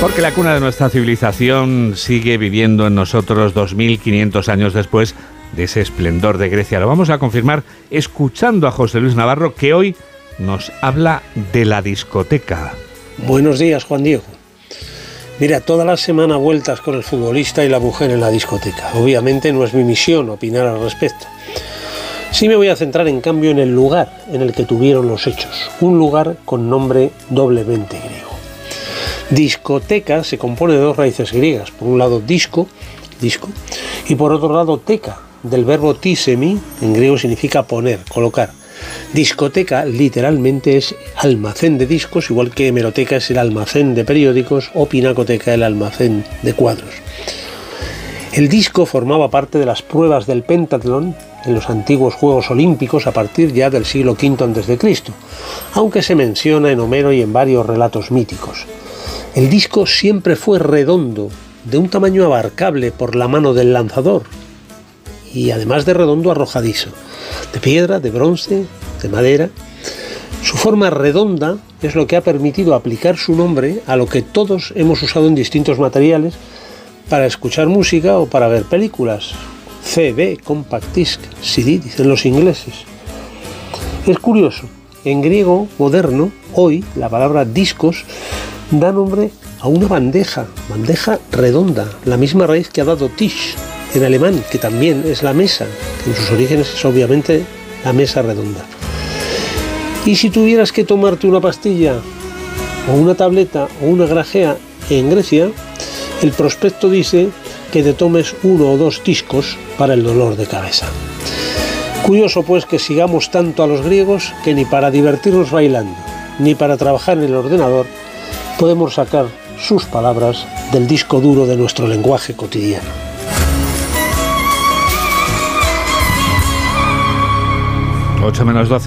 Porque la cuna de nuestra civilización sigue viviendo en nosotros 2500 años después de ese esplendor de Grecia. Lo vamos a confirmar escuchando a José Luis Navarro que hoy nos habla de la discoteca. Buenos días, Juan Diego. Mira, toda la semana vueltas con el futbolista y la mujer en la discoteca. Obviamente no es mi misión opinar al respecto. Sí me voy a centrar en cambio en el lugar en el que tuvieron los hechos, un lugar con nombre doblemente. Discoteca se compone de dos raíces griegas, por un lado disco, disco, y por otro lado teca, del verbo tisemi, en griego significa poner, colocar. Discoteca literalmente es almacén de discos, igual que hemeroteca es el almacén de periódicos o pinacoteca el almacén de cuadros. El disco formaba parte de las pruebas del pentatlón en los antiguos Juegos Olímpicos a partir ya del siglo V a.C., aunque se menciona en Homero y en varios relatos míticos. El disco siempre fue redondo, de un tamaño abarcable por la mano del lanzador, y además de redondo arrojadizo, de piedra, de bronce, de madera. Su forma redonda es lo que ha permitido aplicar su nombre a lo que todos hemos usado en distintos materiales para escuchar música o para ver películas, CD, compact disc, CD, dicen los ingleses. Es curioso, en griego moderno, hoy la palabra discos da nombre a una bandeja, bandeja redonda, la misma raíz que ha dado Tisch en alemán, que también es la mesa, que en sus orígenes es obviamente la mesa redonda. Y si tuvieras que tomarte una pastilla, o una tableta, o una grajea en Grecia, el prospecto dice que te tomes uno o dos discos para el dolor de cabeza. Curioso pues que sigamos tanto a los griegos que ni para divertirnos bailando, ni para trabajar en el ordenador, podemos sacar sus palabras del disco duro de nuestro lenguaje cotidiano. 8 menos 12.